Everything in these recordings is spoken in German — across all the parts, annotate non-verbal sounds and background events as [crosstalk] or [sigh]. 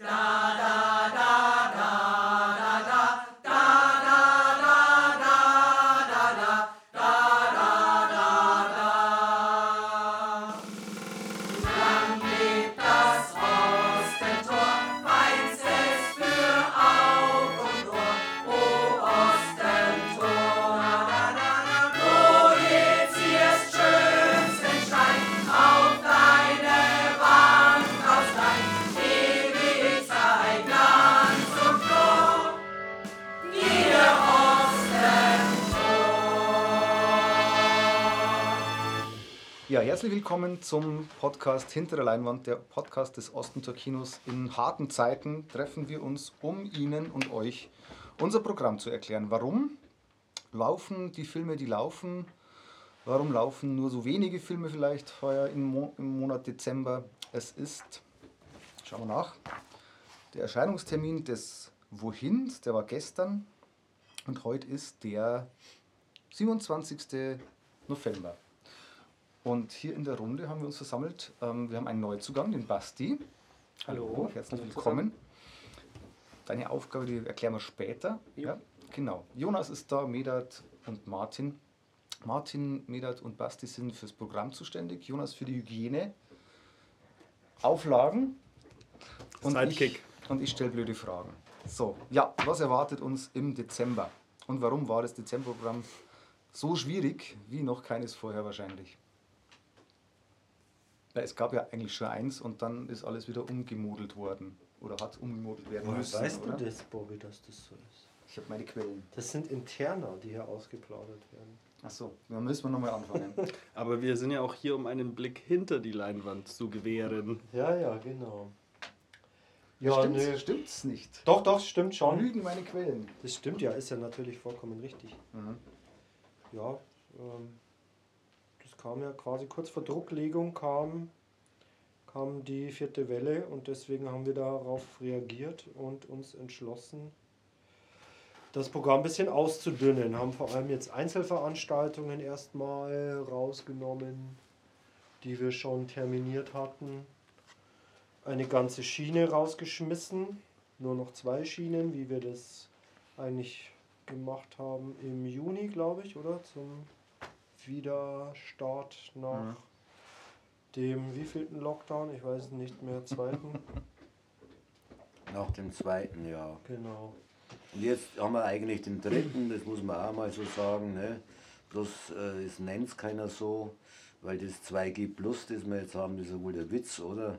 Ja, willkommen zum Podcast Hinter der Leinwand, der Podcast des Ostentor Kinos. In harten Zeiten treffen wir uns, um Ihnen und euch unser Programm zu erklären. Warum laufen die Filme, die laufen? Warum laufen nur so wenige Filme vielleicht heuer im, Mo im Monat Dezember? Es ist, schauen wir nach, der Erscheinungstermin des Wohin, der war gestern und heute ist der 27. November. Und hier in der Runde haben wir uns versammelt. Ähm, wir haben einen Neuzugang, den Basti. Hallo. herzlich Hallo willkommen. Deine Aufgabe, die erklären wir später. Jo. Ja, genau. Jonas ist da, Medat und Martin. Martin, Medat und Basti sind fürs Programm zuständig. Jonas für die Hygiene, Auflagen und Sidekick. ich, und ich stelle blöde Fragen. So, ja, was erwartet uns im Dezember? Und warum war das Dezemberprogramm so schwierig wie noch keines vorher wahrscheinlich? Ja, es gab ja eigentlich schon eins und dann ist alles wieder umgemodelt worden. Oder hat umgemodelt werden Woher müssen. weißt oder? du das, Bobby, dass das so ist? Ich habe meine Quellen. Das sind Interner, die hier ausgeplaudert werden. Achso, dann müssen wir nochmal anfangen. [laughs] Aber wir sind ja auch hier, um einen Blick hinter die Leinwand zu gewähren. Ja, ja, genau. Ja, stimmt's, nö. stimmt's nicht? Doch, doch, stimmt schon. Lügen meine Quellen. Das stimmt ja, ist ja natürlich vollkommen richtig. Mhm. Ja, ähm, kam ja quasi kurz vor Drucklegung kam, kam die vierte Welle und deswegen haben wir darauf reagiert und uns entschlossen, das Programm ein bisschen auszudünnen. Haben vor allem jetzt Einzelveranstaltungen erstmal rausgenommen, die wir schon terminiert hatten. Eine ganze Schiene rausgeschmissen, nur noch zwei Schienen, wie wir das eigentlich gemacht haben im Juni, glaube ich, oder? Zum Wiederstart nach Mhm. dem wievielten Lockdown? Ich weiß es nicht mehr, zweiten. [laughs] Nach dem zweiten Jahr. genau. Und jetzt haben wir eigentlich den dritten, das muss man auch mal so sagen. Ne? Bloß äh, es nennt es keiner so, weil das 2G Plus, das wir jetzt haben, ist ja wohl der Witz, oder?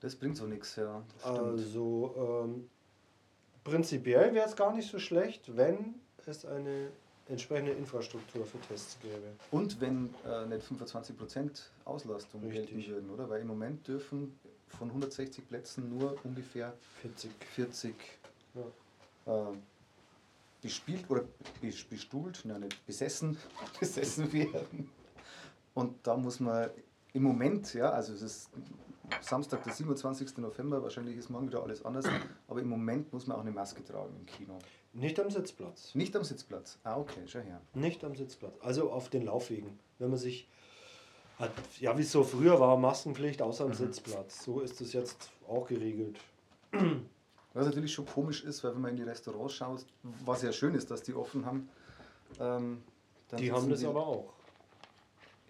Das bringt so nichts, ja. Also ähm, prinzipiell wäre es gar nicht so schlecht, wenn es eine entsprechende Infrastruktur für Tests gäbe. Und wenn äh, nicht 25% Auslastung Richtig. gelten würden, oder? Weil im Moment dürfen von 160 Plätzen nur ungefähr 40. 40 äh, bespielt oder bes- bestuhlt, nein, nicht besessen, [laughs] besessen werden. Und da muss man im Moment, ja, also es ist Samstag, der 27. November, wahrscheinlich ist morgen wieder alles anders, aber im Moment muss man auch eine Maske tragen im Kino. Nicht am Sitzplatz. Nicht am Sitzplatz. Ah, okay, schau her. Nicht am Sitzplatz. Also auf den Laufwegen. Wenn man sich. Hat, ja, wie es so früher war, Maskenpflicht außer am Mhm. Sitzplatz. So ist es jetzt auch geregelt. Was natürlich schon komisch ist, weil wenn man in die Restaurants schaut, was ja schön ist, dass die offen haben. Ähm, dann die haben das aber auch.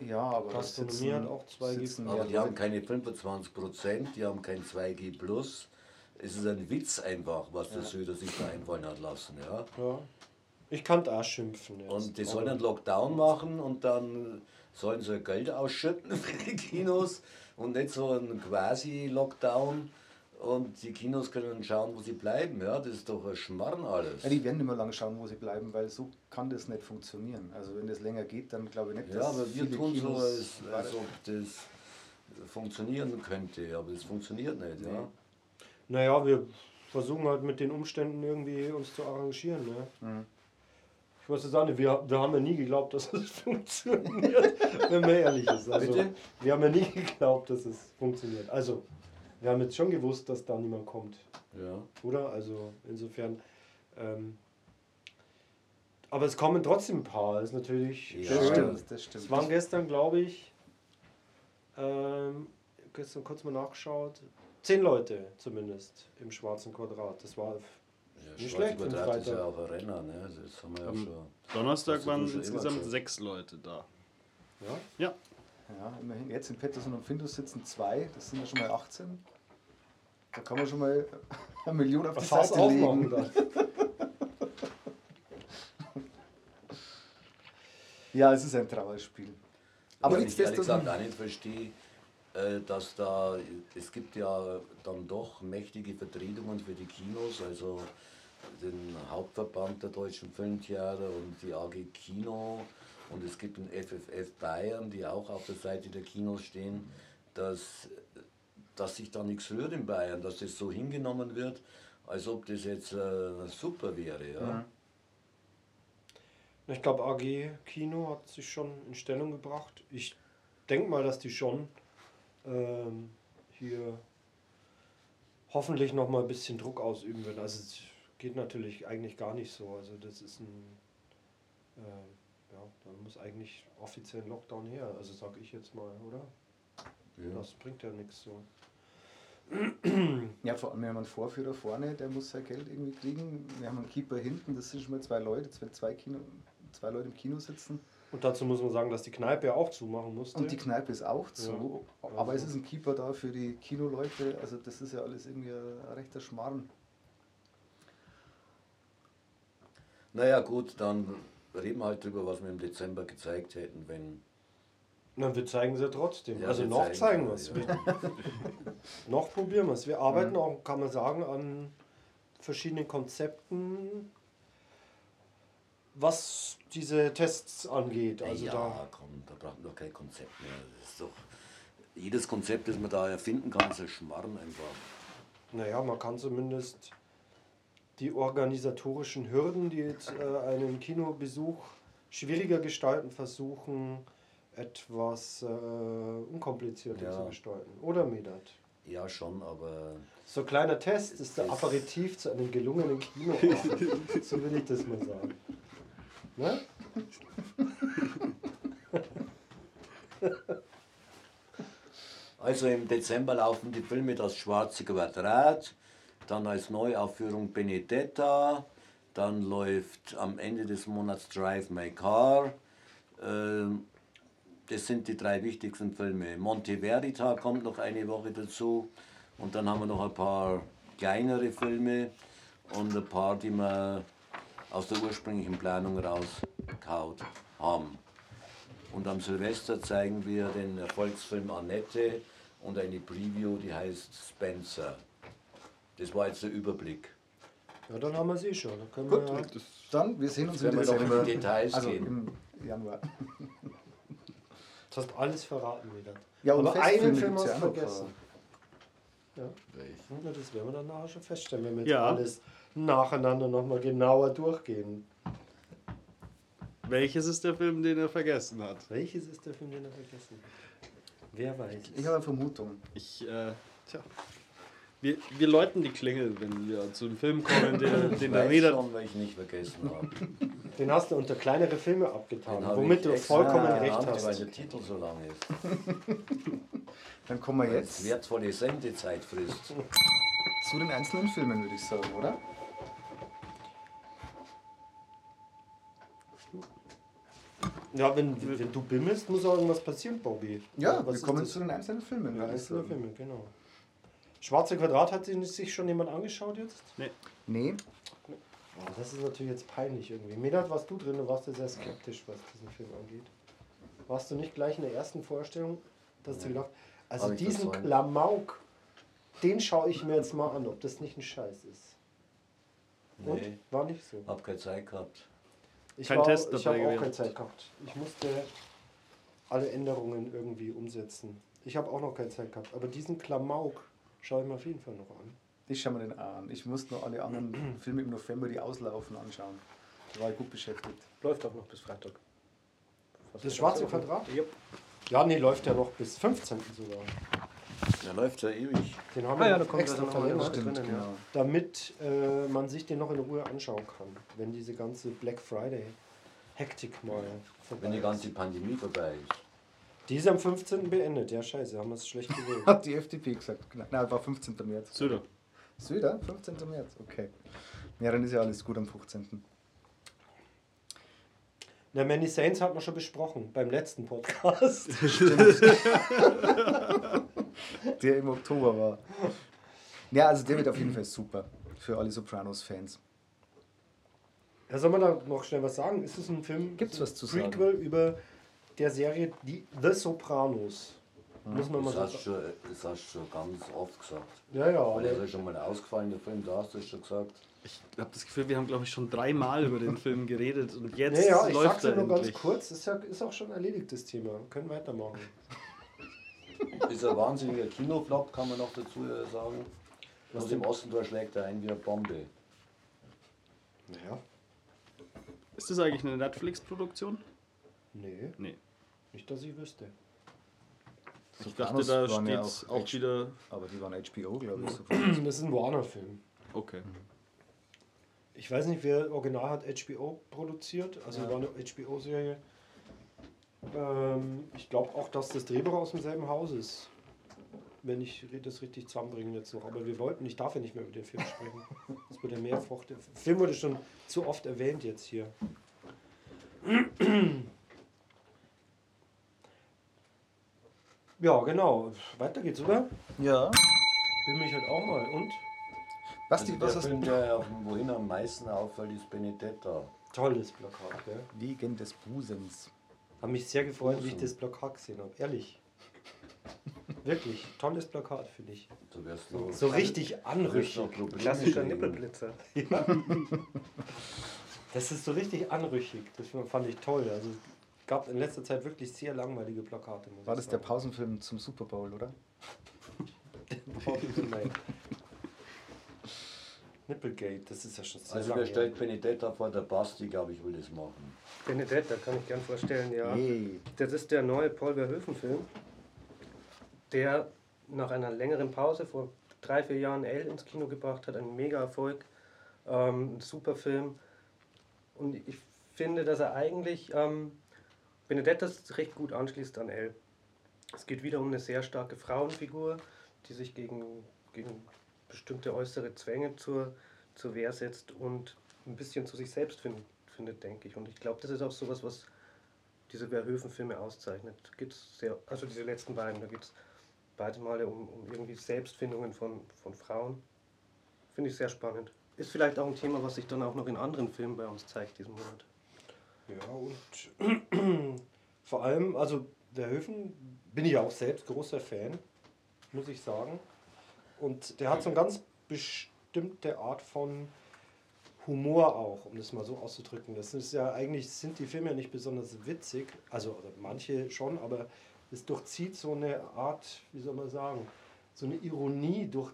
Ja, aber Gastronomie sitzen- hat auch 2G sitzen Aber die haben keine 25 Prozent, die haben kein 2G Plus. Es ist ein Witz einfach, was der Söder sich da einfallen hat lassen. Ja? Ja. Ich kann da schimpfen. Jetzt. Und die sollen einen Lockdown machen und dann sollen sie Geld ausschütten [laughs] für die Kinos und nicht so einen Quasi-Lockdown. Und die Kinos können schauen, wo sie bleiben. Ja, das ist doch ein Schmarrn alles. Ja, die werden nicht mehr lange schauen, wo sie bleiben, weil so kann das nicht funktionieren. Also wenn das länger geht, dann glaube ich nicht, Ja, aber wir tun so, Kinos als, weiter- als ob das funktionieren könnte, aber das funktioniert nicht. Ja. Naja, wir versuchen halt mit den Umständen irgendwie uns zu arrangieren. Ne? Mhm. Ich muss sagen, wir, wir haben ja nie geglaubt, dass es [laughs] funktioniert, wenn man ehrlich ist. Also, Bitte? Wir haben ja nie geglaubt, dass es funktioniert. Also, wir haben jetzt schon gewusst, dass da niemand kommt, Ja. oder? Also, insofern. Ähm, aber es kommen trotzdem ein paar. Das ist natürlich Ja. Das schön. stimmt, das stimmt. Es waren gestern, glaube ich, ähm, gestern kurz mal nachgeschaut, Zehn Leute zumindest im schwarzen Quadrat. Das war Ja, Nicht schlecht, Quadrat ist Freitag. ja auch ein Renner, ne? Das haben wir ja Am schon. Donnerstag waren insgesamt sechs Leute da. ja, Ja, Ja, immerhin. Jetzt in Pettersson und Findus sitzen zwei, das sind ja schon mal 18. Da kann man schon mal [laughs] eine Million auf die Fass Seite aufmachen legen. dann. [laughs] Ja, es ist ein Trauerspiel. Aber Was ich ehrlich gesagt auch nicht verstehe, äh, dass da, es gibt ja dann doch mächtige Vertretungen für die Kinos, also den Hauptverband der deutschen Filmtheater und die AG Kino und es gibt den FFF Bayern, die auch auf der Seite der Kinos stehen, dass, dass sich da nichts rührt in Bayern, dass das so hingenommen wird, als ob das jetzt äh, super wäre. Ja? Mhm. Ich glaube, AG Kino hat sich schon in Stellung gebracht. Ich denke mal, dass die schon ähm, hier hoffentlich noch mal ein bisschen Druck ausüben werden. Also es geht natürlich eigentlich gar nicht so. Also das ist ein, ähm, ja, da muss eigentlich offiziell ein Lockdown her. Also sage ich jetzt mal, oder? Ja. Das bringt ja nichts so. Ja, vor allem, wir haben einen Vorführer vorne, der muss sein Geld irgendwie kriegen. Wir haben einen Keeper hinten, das sind schon mal zwei Leute, zwei, zwei, Kino, zwei Leute im Kino sitzen. Und dazu muss man sagen, dass die Kneipe ja auch zumachen musste. Und die Kneipe ist auch zu. Ja. Aber es ist ein Keeper da für die Kinoleute. Also das ist ja alles irgendwie ein rechter Schmarrn. Naja gut, dann reden wir halt drüber, was wir im Dezember gezeigt hätten, wenn Na, wir zeigen sie trotzdem. Ja, also wir noch zeigen zeigen wir es. noch probieren wir es. Wir arbeiten Mhm. auch, kann man sagen, an verschiedenen Konzepten, was diese Tests angeht. Also ja, da, komm, da braucht man doch kein Konzept mehr. Das ist doch, jedes Konzept, das man da erfinden kann, ist ein Schmarrn einfach. naja, man kann zumindest die organisatorischen Hürden, die jetzt äh, einen Kinobesuch schwieriger gestalten, versuchen, etwas äh, unkomplizierter Ja. zu gestalten. Oder Medat? Ja, schon, aber So ein kleiner Test ist der Aperitif zu einem gelungenen Kino. [laughs] so will ich das mal sagen. Ne? Also im Dezember laufen die Filme Das Schwarze Quadrat, dann als Neuaufführung Benedetta, dann läuft am Ende des Monats Drive My Car. Ähm, Das sind die drei wichtigsten Filme. Monte Verita kommt noch eine Woche dazu und dann haben wir noch ein paar kleinere Filme und ein paar, die wir aus der ursprünglichen Planung rauskaut haben. Und am Silvester zeigen wir den Erfolgsfilm Annette und eine Preview, die heißt Spencer. Das war jetzt der Überblick. Ja, dann haben wir es eh schon. Dann können Gut, wir ja, dann, wir sehen uns im Wenn wir noch in Dezember. die Details also gehen. im Januar. [laughs] du hast alles verraten wieder. Ja, und Aber einen Film hast du vergessen. Ja. Ja, das werden wir dann nachher schon feststellen, wenn wir jetzt Ja. alles nacheinander nochmal genauer durchgehen. Welches ist der Film, den er vergessen hat? Welches ist der Film, den er vergessen hat? Wer weiß? Ich habe eine Vermutung. Ich, äh, tja. Wir, wir läuten die Klingel, wenn wir zu einem Film kommen, den, den der weiß Reda. schon, weil ich nicht vergessen habe. Den hast du unter kleinere Filme abgetan, habe womit du vollkommen genannt, recht Weil hast. der Titel so lang ist. [laughs] Dann kommen wir Weil jetzt wertvolle Sendezeit frisst. zu den einzelnen Filmen, würde ich sagen, oder? Ja, wenn, wenn du bimmelst, muss auch irgendwas passieren, Bobby. Ja, was wir kommen zu den einzelnen Filmen, Ja, einzelne. Filme, genau. Schwarze Quadrat hat sich schon jemand angeschaut jetzt? Nee, Oh, das ist natürlich jetzt peinlich irgendwie. Medat, warst du drin, du warst ja sehr skeptisch, was diesen Film angeht. Warst du nicht gleich in der ersten Vorstellung, dass du gedacht also Hab ich diesen. Klamauk, den schaue ich mir jetzt mal an, ob das nicht ein Scheiß ist. Und? Nee, War nicht so. hab keine Zeit gehabt. Ich, Kein war, Test ich dabei habe auch keine. Zeit gehabt. Ich musste alle Änderungen irgendwie umsetzen. Ich habe auch noch keine Zeit gehabt. Aber diesen Klamauk schaue ich mir auf jeden Fall noch an. ich schaue mir den an. Ich muss noch alle anderen [clears throat] Filme im November, die auslaufen, anschauen. Da war ich gut beschäftigt. Läuft auch noch bis Freitag. Das schwarze Quadrat? Yep. Ja, nee, läuft ja noch bis 15. sogar. Der läuft ja ewig. Den haben Ah wir ja, da kommt extra ja noch was Stimmt, drinnen, genau. ja. damit äh, man sich den noch in Ruhe anschauen kann, wenn diese ganze Black Friday Hektik mal vorbei Wenn die ist. ganze Pandemie vorbei ist. Die ist am 15. beendet. Ja, scheiße, haben wir es schlecht gewählt. [laughs] Hat die FDP gesagt. Genau. Nein, war 15. März. Söder. Söder? 15. März, okay. Ja, dann ist ja alles gut am 15. Na, Many Saints hat man schon besprochen beim letzten Podcast. [laughs] Der im Oktober war. Ja, also der wird auf jeden Fall super für alle Sopranos-Fans. Ja, soll man da noch schnell was sagen? Ist es ein Film? Gibt's was zu Prequel über der Serie die The Sopranos. Muss man mal Das hast, du schon, das hast du schon ganz oft gesagt. Ja, ja. Das ist schon mal ausgefallen, der Film, da hast du es schon gesagt. Ich habe das Gefühl, wir haben, glaube ich, schon dreimal über den Film geredet und jetzt ja, ja, ich läuft sag's ja er nur ganz kurz. Ist, ja, ist auch schon erledigt, das Thema. Wir können weitermachen. [laughs] Ist ein wahnsinniger Kinoflop, kann man noch dazu äh, sagen. Was im Osten da schlägt er ein wie eine Bombe. Naja. Ist das eigentlich eine Netflix-Produktion? Nee, Nee. nicht, dass ich wüsste. Ich dachte, Sopranos da waren ja steht auch auch wieder. Aber die waren HBO, glaube ich. Das ist ein Warner-Film. Okay. Ich weiß nicht, wer original hat HBO produziert, also Ja. war eine HBO-Serie. Ähm, ich glaube auch, dass das Drehbuch aus demselben Haus ist. Wenn ich das richtig zusammenbringen jetzt noch. Aber wir wollten, ich darf ja nicht mehr über den Film sprechen. [laughs] Es wurde mehrfach, der Film wurde schon zu oft erwähnt jetzt hier. Ja, genau. Weiter geht's, oder? Ja. Bin mich halt auch mal. Und? Basti, Also was der hast Film, der auf- wohin am meisten auffällt, ist Benedetta. Tolles Plakat, gell? Wegen des Busens. Habe mich sehr gefreut, wie ich das Plakat gesehen habe. Ehrlich. Wirklich. Tolles Plakat, finde ich. Du wirst noch, So richtig du anrüchig. Klassischer. Nippelblitzer. [laughs] Das ist so richtig anrüchig. Das fand ich toll. Also gab in letzter Zeit wirklich sehr langweilige Plakate. muss War das der. Pausenfilm zum Super Bowl, oder? [laughs] Nein. Nipplegate, das ist ja schon sehr Also wer stellt Benedetta vor, der Basti, glaube ich, will das machen. Benedetta kann ich gern vorstellen, ja. Hey. Das ist der neue Paul Verhoeven-Film, der nach einer längeren Pause vor drei, vier Jahren L ins Kino gebracht hat. Ein Mega-Erfolg, ähm, ein super Film. Und ich finde, dass er eigentlich ähm, Benedettas recht gut anschließt an L. Es geht wieder um eine sehr starke Frauenfigur, die sich gegen, gegen bestimmte äußere Zwänge zur, zur Wehr setzt und ein bisschen zu sich selbst findet, findet denke ich. Und ich glaube, das ist auch sowas, was diese Verhoeven-Filme auszeichnet. Gibt's sehr, also diese letzten beiden, da geht es beide Male um, um irgendwie Selbstfindungen von, von Frauen. Finde ich sehr spannend. Ist vielleicht auch ein Thema, was sich dann auch noch in anderen Filmen bei uns zeigt diesen Monat. Ja, und [clears throat] vor allem, also Verhoeven bin ich ja auch selbst großer Fan, muss ich sagen. Und der hat so eine ganz bestimmte Art von Humor auch, um das mal so auszudrücken. Das ist ja eigentlich, sind die Filme ja nicht besonders witzig, also manche schon, aber es durchzieht so eine Art, wie soll man sagen, so eine Ironie durch,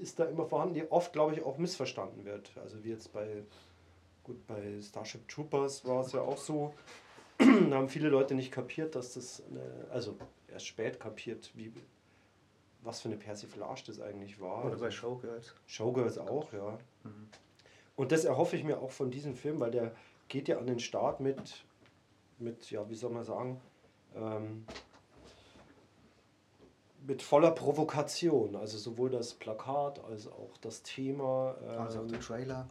ist da immer vorhanden, die oft, glaube ich, auch missverstanden wird. Also wie jetzt bei Gut, bei Starship Troopers war es ja auch so. da [clears throat] haben viele Leute nicht kapiert, dass das, eine, also erst spät kapiert, wie, was für eine Persiflage das eigentlich war. Oder bei Showgirls. Showgirls auch, ja. Und das erhoffe ich mir auch von diesem Film, weil der geht ja an den Start mit, mit ja, wie soll man sagen, ähm, mit voller Provokation. Also sowohl das Plakat als auch das Thema. Also auch ähm, der Trailer.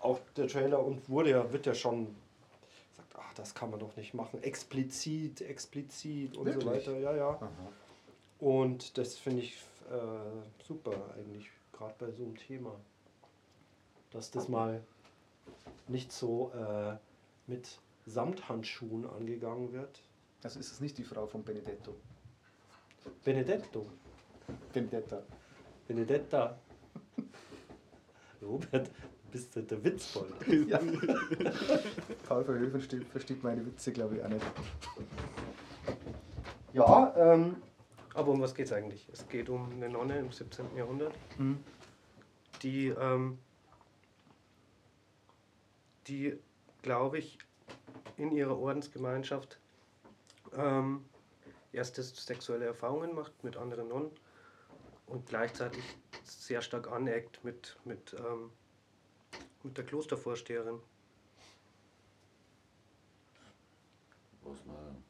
Auch der Trailer und wurde ja, wird ja schon gesagt, ach, das kann man doch nicht machen. Explizit, explizit und so Wirklich? weiter. Ja, ja. Aha. Und das finde ich äh, super eigentlich, gerade bei so einem Thema. Dass das mal nicht so äh, mit Samthandschuhen angegangen wird. Also ist es nicht die Frau von Benedetto. Benedetto. Benedetta. Benedetta. [laughs] Robert, bist [laughs] ja der Witzbold. Ja. Paul Verhoeven versteht, versteht meine Witze, glaube ich, auch nicht. Ja, ähm, Aber um was geht es eigentlich? Es geht um eine Nonne im 17. Jahrhundert, die, ähm, die glaube ich, in ihrer Ordensgemeinschaft ähm, erste sexuelle Erfahrungen macht mit anderen Nonnen und gleichzeitig sehr stark aneckt mit, mit, ähm, mit der Klostervorsteherin. Was man.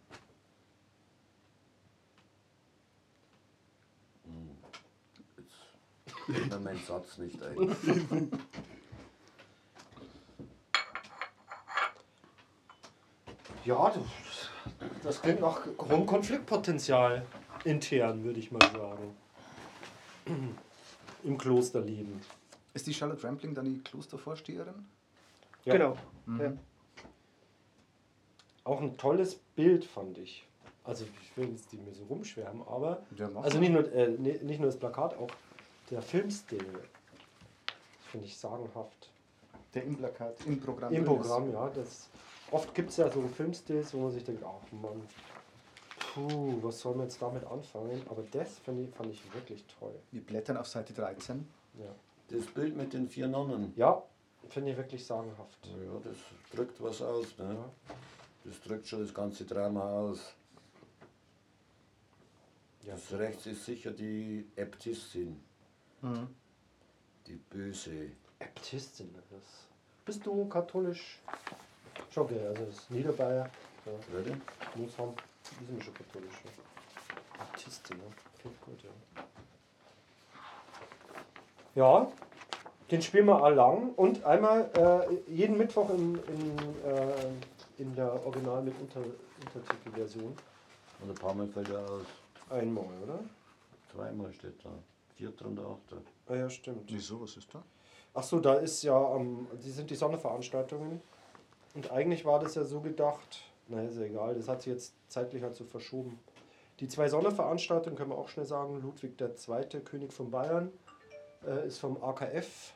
Hm. Jetzt fällt mir mein Satz nicht ein. Ja, das klingt nach hohem Konfliktpotenzial intern, würde ich mal sagen. Im Klosterleben. Ist die Charlotte Rampling dann die Klostervorsteherin? Ja. Genau. Mhm. Ja. Auch ein tolles Bild fand ich. Also ich will jetzt nicht mehr so rumschwärmen, aber Ja, also nicht nur, äh, nicht nur das Plakat, auch der Filmstil. Finde ich sagenhaft. Der im Plakat, im Programm. Im Programm, ja. Das, oft gibt es ja so Filmstils, wo man sich denkt, ach Mann, puh, was soll man jetzt damit anfangen? Aber das fand ich, fand ich wirklich toll. Ist. Wir blättern auf Seite 13. Ja, Das Bild mit den vier Nonnen. ja finde ich wirklich sagenhaft. Ja, das drückt was aus. Ne? Das drückt schon das ganze Drama aus. Ja, Das rechts ist sicher die Äbtissin, Mhm. die Böse. Äbtistin. Das. Bist du katholisch? Schon, okay, also das ist Niederbayer. Ja. Würde? Muss haben, die sind schon katholisch. Ja. Artistin, ne? Klingt gut, ja. Ja, den spielen wir all lang und einmal äh, jeden Mittwoch in, in, äh, in der Original mit Unter, Untertitelversion. Und ein paar Mal fällt er aus. Einmal, oder? Zweimal steht da. Vierter und achter. Ah ja, stimmt. Wieso, was ist da? Ach so, da ist ja, am die sind die Sonderveranstaltungen. Und eigentlich war das ja so gedacht, naja, ist ja egal, das hat sich jetzt zeitlich halt so verschoben. Die zwei Sonderveranstaltungen können wir auch schnell sagen. Ludwig II., König von Bayern, äh, ist vom AKF.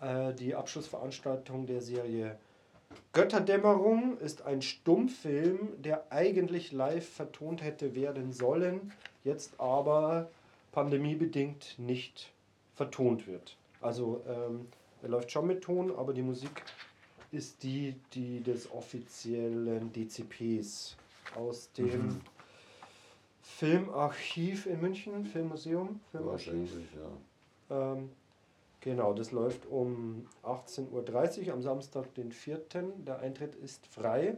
Äh, die Abschlussveranstaltung der Serie Götterdämmerung ist ein Stummfilm, der eigentlich live vertont hätte werden sollen, jetzt aber pandemiebedingt nicht vertont wird. Also ähm, er läuft schon mit Ton, aber die Musik ist die, die des offiziellen DCPs aus dem Filmarchiv in München, Filmmuseum, Filmarchiv. Wahrscheinlich, ja. Ähm, genau, das läuft um 18.30 Uhr am Samstag, den 4. Der Eintritt ist frei.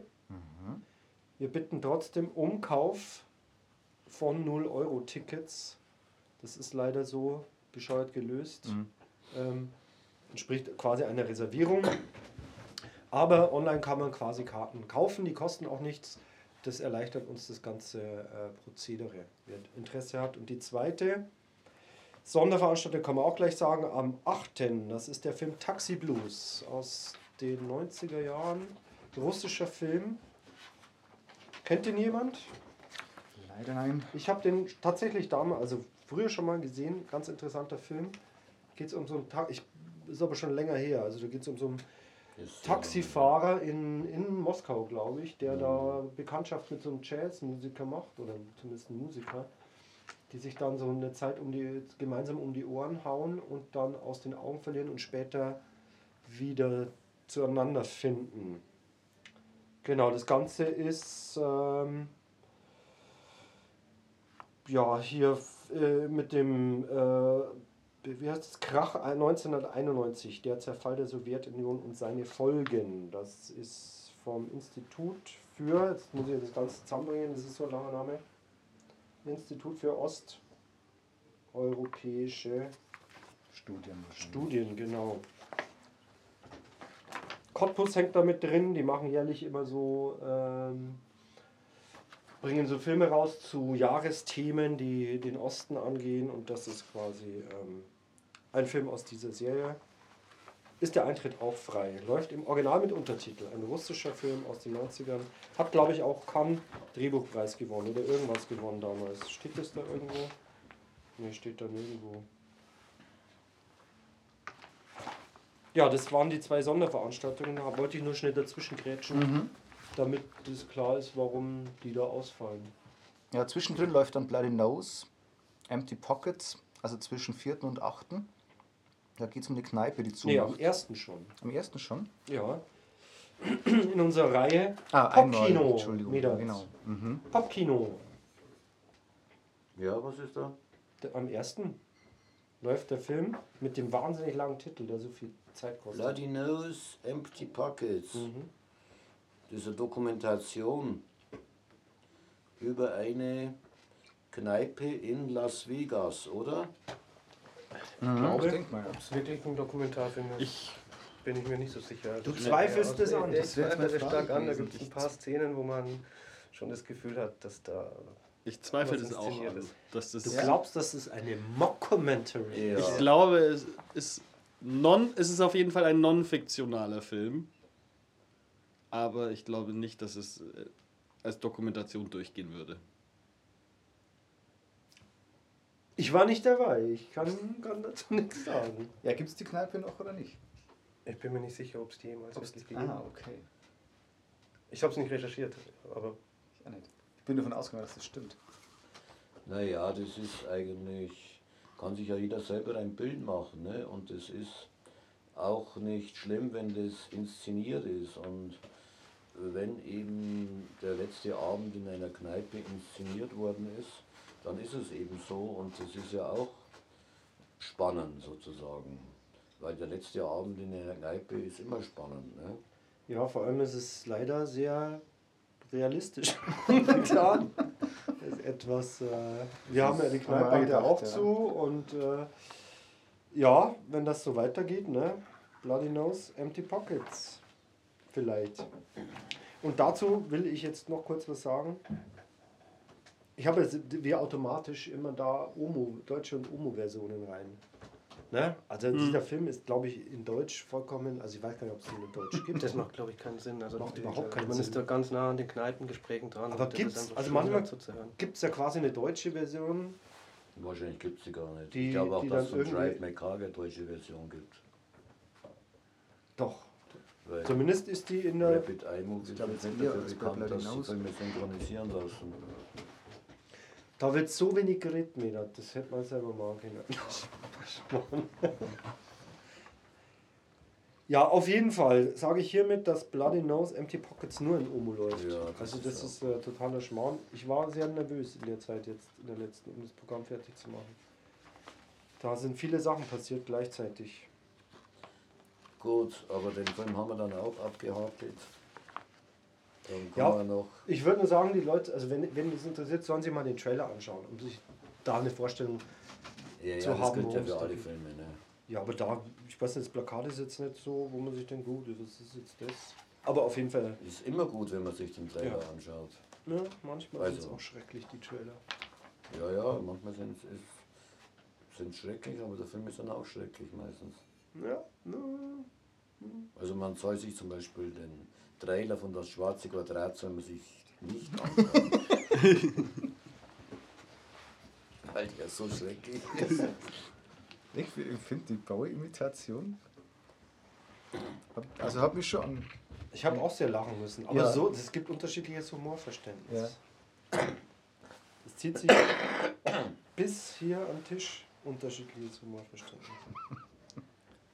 Wir bitten trotzdem um Kauf von 0 Euro Tickets. Das ist leider so bescheuert gelöst. Mhm. Ähm, entspricht quasi einer Reservierung. Aber online kann man quasi Karten kaufen, die kosten auch nichts. Das erleichtert uns das ganze äh, Prozedere, wer Interesse hat. Und die zweite Sonderveranstaltung kann man auch gleich sagen, am 8. Das ist der Film Taxi Blues aus den 90er Jahren. Russischer Film. Kennt den jemand? Leider nein. Ich habe den tatsächlich damals, also früher schon mal gesehen, ganz interessanter Film. Geht es um so einen Tag, ich ist aber schon länger her. Also da geht es um so einen Ist, Taxifahrer in, in Moskau, glaube ich, der da Bekanntschaft mit so einem Jazzmusiker macht, oder zumindest ein Musiker, die sich dann so eine Zeit um die, gemeinsam um die Ohren hauen und dann aus den Augen verlieren und später wieder zueinander finden. Genau, das Ganze ist ähm, ja hier äh, mit dem äh, wie heißt es, Krach 1991, der Zerfall der Sowjetunion und seine Folgen. Das ist vom Institut für, jetzt muss ich das Ganze zusammenbringen, das ist so ein langer Name, Institut für Osteuropäische Studien. Studien, genau. Cottbus hängt da mit drin, die machen jährlich immer so, ähm, bringen so Filme raus zu Jahresthemen, die den Osten angehen und das ist quasi ähm, ein Film aus dieser Serie. Ist der Eintritt auch frei. Läuft im Original mit Untertitel. Ein russischer Film aus den 90ern. Hat, glaube ich, auch Cannes Drehbuchpreis gewonnen oder irgendwas gewonnen damals. Steht das da irgendwo? Ne, steht da nirgendwo. Ja, das waren die zwei Sonderveranstaltungen. Da wollte ich nur schnell dazwischen grätschen, Mhm. damit das klar ist, warum die da ausfallen. Ja, zwischendrin läuft dann Bloody Nose, Empty Pockets, also zwischen 4. und 8. Da geht es um die Kneipe, die Nee, am ersten schon. Am ersten schon? Ja. [clears throat] In unserer Reihe Ah, einmal, Popkino. Entschuldigung. Wieder. Genau. Mhm. Popkino. Ja, was ist da? Am ersten läuft der Film mit dem wahnsinnig langen Titel, der so viel Zeit kostet. Bloody Nose, Empty Pockets. Mhm. Das ist eine Dokumentation über eine Kneipe in Las Vegas, oder? Mhm, ich denke mal. Ob es wirklich ein Dokumentarfilm ist, Ich, bin ich mir nicht so sicher. Du Das- zweifelst Ja, es also an. Ich Das jetzt zweifle stark an. Da gibt es ein Ich- paar Szenen, wo man schon das Gefühl hat, dass da. ich zweifle das auch an. ist. Dass das Du glaubst, dass es eine Mockumentary Ja. ist? Ich glaube, es ist, non, es ist auf jeden Fall ein non-fiktionaler Film. Aber ich glaube nicht, dass es äh, als Dokumentation durchgehen würde. Ich war nicht dabei. Ich kann, kann dazu [laughs] nichts sagen. Ja, gibt es die Kneipe noch oder nicht? Ich bin mir nicht sicher, ob es die jemals Ob's- wirklich gegeben ah, okay. Ich habe es nicht recherchiert, aber Ich auch nicht. Ich bin davon ausgegangen, dass das stimmt. Naja, das ist eigentlich, kann sich ja jeder selber ein Bild machen. Ne? Und es ist auch nicht schlimm, wenn das inszeniert ist. Und wenn eben der letzte Abend in einer Kneipe inszeniert worden ist, dann ist es eben so. Und das ist ja auch spannend sozusagen. Weil der letzte Abend in einer Kneipe ist immer spannend. Ne? Ja, vor allem ist es leider sehr realistisch [laughs] momentan. ist etwas. Äh, wir haben ja die Kneipe hat ja auch ja. zu und äh, ja, wenn das so weitergeht, ne? Bloody Nose, Empty Pockets. Vielleicht. Und dazu will ich jetzt noch kurz was sagen. Ich habe jetzt wie automatisch immer da Omo, deutsche und Omo-Versionen rein. Ne? Also dieser Film ist, glaube ich, in Deutsch vollkommen, also ich weiß gar nicht, ob es ihn in Deutsch [laughs] gibt. das macht, glaube ich, keinen Sinn. Also Macht die- überhaupt keinen Man Sinn. ist da ganz nah an den Kneipengesprächen dran. Aber das ist einfach also manchmal-. Gibt es ja quasi eine deutsche Version. Wahrscheinlich gibt es sie gar nicht. Die- ich glaube auch, die dass es von Drive eine deutsche Version gibt. Doch. Weil Zumindest ist die in der. Rapid Eye Movies Ich glaube, ist als bei bekannt, dass sie. Filme synchronisieren lassen. Da wird so wenig geredet, Medat. Das hätte man selber machen können. [laughs] ja, auf jeden Fall sage ich hiermit, dass Bloody Nose Empty Pockets nur in Omo läuft. Ja, das also ist das auch- ist äh, totaler Schmarrn. Ich war sehr nervös in der Zeit jetzt, in der letzten, um das Programm fertig zu machen. Da sind viele Sachen passiert gleichzeitig. Gut, aber den Film haben wir dann auch abgehakt jetzt. Dann Ja. Ich würde nur sagen, die Leute, also wenn, wenn das interessiert, sollen sie mal den Trailer anschauen, um sich da eine Vorstellung. Ja, ja, zu das haben, gilt ja für alle. Filme. Ne? Ja, aber da, ich weiß nicht, das Plakat ist jetzt nicht so, wo man sich denkt, gut, was ist jetzt das? Aber auf jeden Fall, Ist immer gut, wenn man sich den Trailer Ja. anschaut. ne, manchmal Also. sind es auch schrecklich, die Trailer. Ja, ja, manchmal sind es sind schrecklich, aber der Film ist dann auch schrecklich meistens. Ja. Also man soll sich zum Beispiel den Trailer von Das Schwarze Quadrat soll man sich nicht anschauen. [laughs] Weil der so schrecklich ist. [laughs] Ich, finde die Bauimitation. Also hat mich schon an. Ich habe auch sehr lachen müssen. Aber Ja. so, es gibt unterschiedliches Humorverständnis. Ja. Es zieht sich [coughs] bis hier am Tisch unterschiedliches Humorverständnis.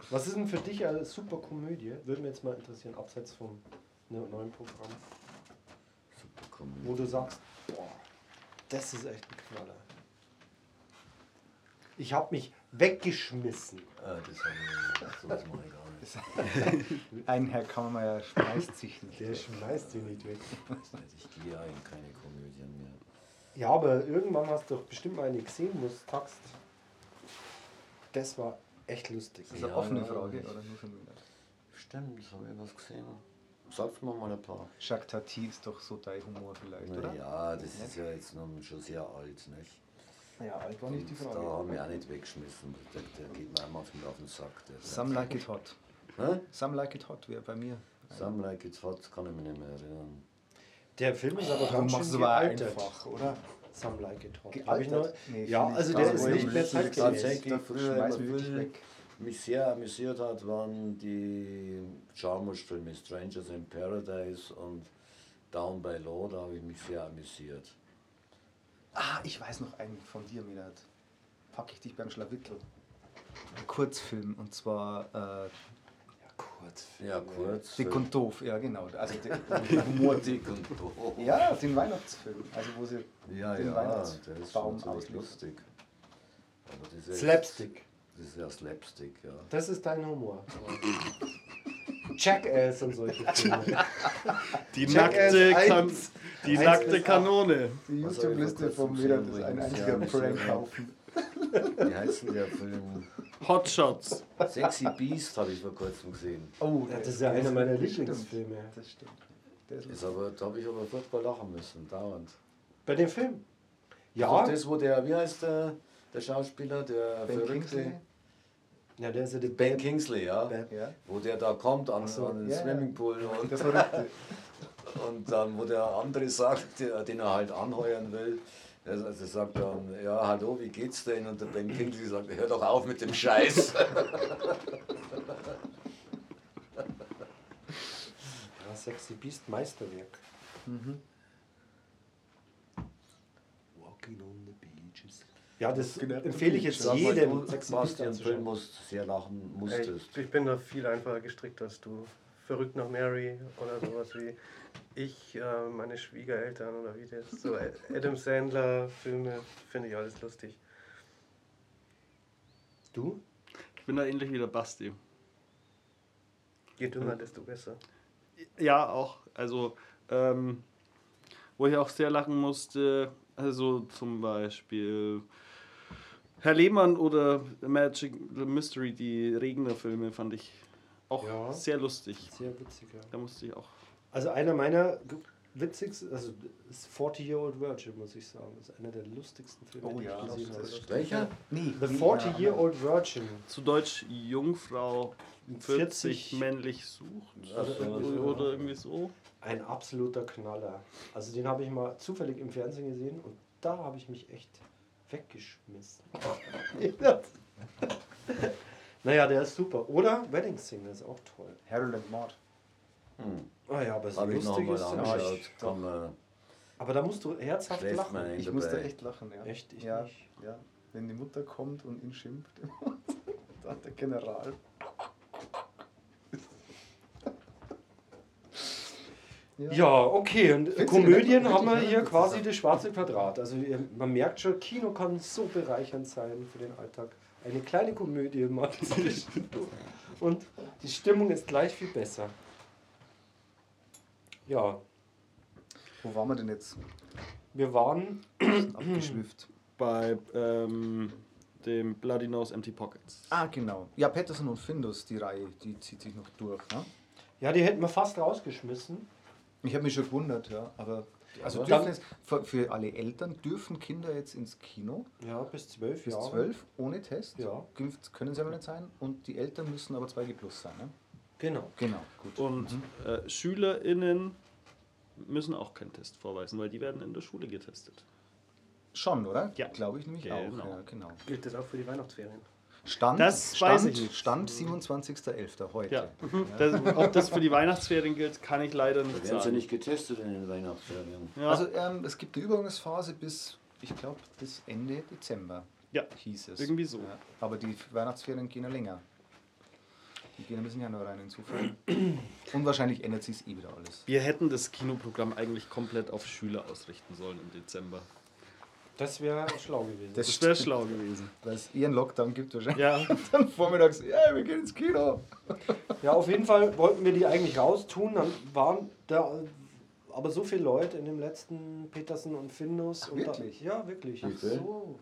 Was ist denn für dich eine super Komödie? Würde mich jetzt mal interessieren, abseits vom ne- neuen Programm. Super Komödie. Wo du sagst, boah, das ist echt ein Knaller. Ich habe mich weggeschmissen. Ah, das habe ich, sowas mache ich gar nicht. [laughs] Ein Herr Kammermeier schmeißt sich nicht. Der schmeißt sie nicht weg. Ich gehe ja in keine Komödien mehr. Ja, aber irgendwann hast du doch bestimmt mal eine gesehen, wo du sagst, das war echt lustig. Das ist eine Ja, offene Frage oder nur für mich? Stimmt, habe ich was gesehen. Sagst mir mal ein paar. Jacques Tati ist doch so dein Humor vielleicht, oder? Naja, das ist ja jetzt nun schon sehr alt, nicht? Ja, alt war nicht die Und Da Frage. haben wir auch nicht weggeschmissen. Der, der geht mir einmal auf den Sack. Der Some Like It Hot. Hä? Some Like It Hot wäre bei mir. Some Like It's Hot kann ich mich nicht mehr erinnern. Der Film ist aber ganz schön gealtert. einfach, oder? Some Like It Hot. Gealtert? Hab ich nur, Nee, ja, also der ist nicht mehr zeitgemäß. Tatsächlich früher schmeiß immer mich wirklich weg. Mich sehr amüsiert hat, waren die Jarmusch-Filme Strangers in Paradise und Down by Law, da habe ich mich sehr amüsiert. Ah, ich weiß noch einen von dir, Milat. Pack ich dich beim Schlawittel. Ein Kurzfilm und zwar äh, Kurz. Ja, kurz. Dick und Doof, ja genau. Also [laughs] Humor Dick und doof. Ja, den Weihnachtsfilm. Also wo sie ja, den ja, der ist Weihnachtsbaum natürlich ausliefern. lustig. Slapstick. Das ist ja Slapstick, ja. Das ist dein Humor. Jackass und solche Filme. Die Jackass nackte, kan eins. die Eins nackte. Kanone. Die YouTube-Liste vom gesehen, ist ein einziger das ja- Prankhaufen. Wie heißt denn der Film? Hotshots. Sexy Beast habe ich vor kurzem gesehen. Oh, das ist ja einer meiner das. Lieblingsfilme. Das stimmt. Der ist Ist aber, da habe ich aber furchtbar lachen müssen, dauernd. Bei dem Film? Ja. Ja, Das, wo der, wie heißt der, der Schauspieler, der Ben Verrückte? Kingsley? ja der ist ja der Ben Kingsley, ja. Ben- Ja. Wo der da kommt an, so, an den ja, ja. Swimmingpool und, Der Verrückte. [laughs] und dann, wo der andere sagt, den er halt anheuern will, der sagt dann, ja, hallo, wie geht's denn? Und der Ben Kingsley sagt, hör doch auf mit dem Scheiß. [laughs] ja, Sexy Beast Meisterwerk. Mhm. Walking on. Ja, das Genau. empfehle ich jetzt Sag mal, jedem. du, Sexy Beast Sebastian musst sehr lachen Ey, musstest. ich bin da viel einfacher gestrickt als du. Verrückt nach Mary oder sowas wie ich, äh, meine Schwiegereltern oder wie das. So [laughs] Adam Sandler Filme finde ich alles lustig. Du? Ich bin da ähnlich wie der Basti. Je dümmer, desto besser. Ja, auch. Also, ähm, wo ich auch sehr lachen musste, also zum Beispiel Herr Lehmann oder Magic Mystery, die Regner-Filme, fand ich auch Ja. sehr lustig. Sehr witzig, ja. Da musste ich auch. Also einer meiner witzigsten, also ist 40 Year Old Virgin, muss ich sagen. Das ist einer der lustigsten Filme, Oh die ja, ich gesehen das habe. Welcher? Nee, The nee, 40 ja, Year Old Virgin. Zu Deutsch Jungfrau 40, 40 männlich sucht. Ach so, oder, so. oder irgendwie so. Ein absoluter Knaller. Also den habe ich mal zufällig im Fernsehen gesehen und da habe ich mich echt weggeschmissen. [laughs] naja, der ist super. Oder Wedding Singer ist auch toll. Harold and Maude. Hm. Ah ja, aber ich noch lustig mal ist man, Aber da musst du herzhaft schläft lachen. Ich dabei. musste echt lachen, ja. Echt? Ich ja, nicht. ja. Wenn die Mutter kommt und ihn schimpft, [laughs] dann der General. Ja, okay. Und Findest du Komödien haben wir hier quasi das schwarze Quadrat. Also man merkt schon, Kino kann so bereichernd sein für den Alltag. Eine kleine Komödie macht sich und die Stimmung ist gleich viel besser. Ja, Wo waren wir denn jetzt? wir waren Abgeschwifft. [clears throat] Bei ähm, dem Bloody Nose Empty Pockets. Ah, genau. Ja, Patterson und Findus, die Reihe, die zieht sich noch durch. Ne? Ja, die hätten wir fast rausgeschmissen. Ich habe mich schon gewundert, ja. Aber also Aber dürfen jetzt, für, für alle Eltern dürfen Kinder jetzt ins Kino Ja, bis zwölf bis zwölf ohne Test. Ja. Können sie aber nicht sein. Und die Eltern müssen aber 2G plus sein. Ne? Genau. Genau, gut. Und äh, SchülerInnen müssen auch keinen Test vorweisen, weil die werden in der Schule getestet. Schon, oder? Ja. Glaube ich nämlich Genau. auch. Ja, genau. Gilt das auch für die Weihnachtsferien? Stand, Das Stand, weiß ich nicht. Stand 27.11. heute. Ja. [laughs] Das, ob das für die Weihnachtsferien gilt, kann ich leider Da nicht werden sie sagen. nicht getestet in den Weihnachtsferien. Ja. Also ähm, es gibt eine Übergangsphase bis, ich glaube, bis Ende Dezember, ja. hieß es. Irgendwie so. Ja. Aber die Weihnachtsferien gehen ja länger. Die gehen ein bisschen Januar rein insofern. Und wahrscheinlich ändert sich eh wieder alles. Wir hätten das Kinoprogramm eigentlich komplett auf Schüler ausrichten sollen im Dezember. Das wäre schlau gewesen. Das Das wäre schlau gewesen. Weil es eher einen Lockdown gibt wahrscheinlich. Ja, [laughs] Dann vormittags, ja, wir gehen ins Kino. Ja, auf jeden Fall wollten wir die eigentlich raustun. Dann waren da aber so viele Leute in dem letzten Petersen und Findus. Ach, und da, wirklich? ja, wirklich. Wie viel? So.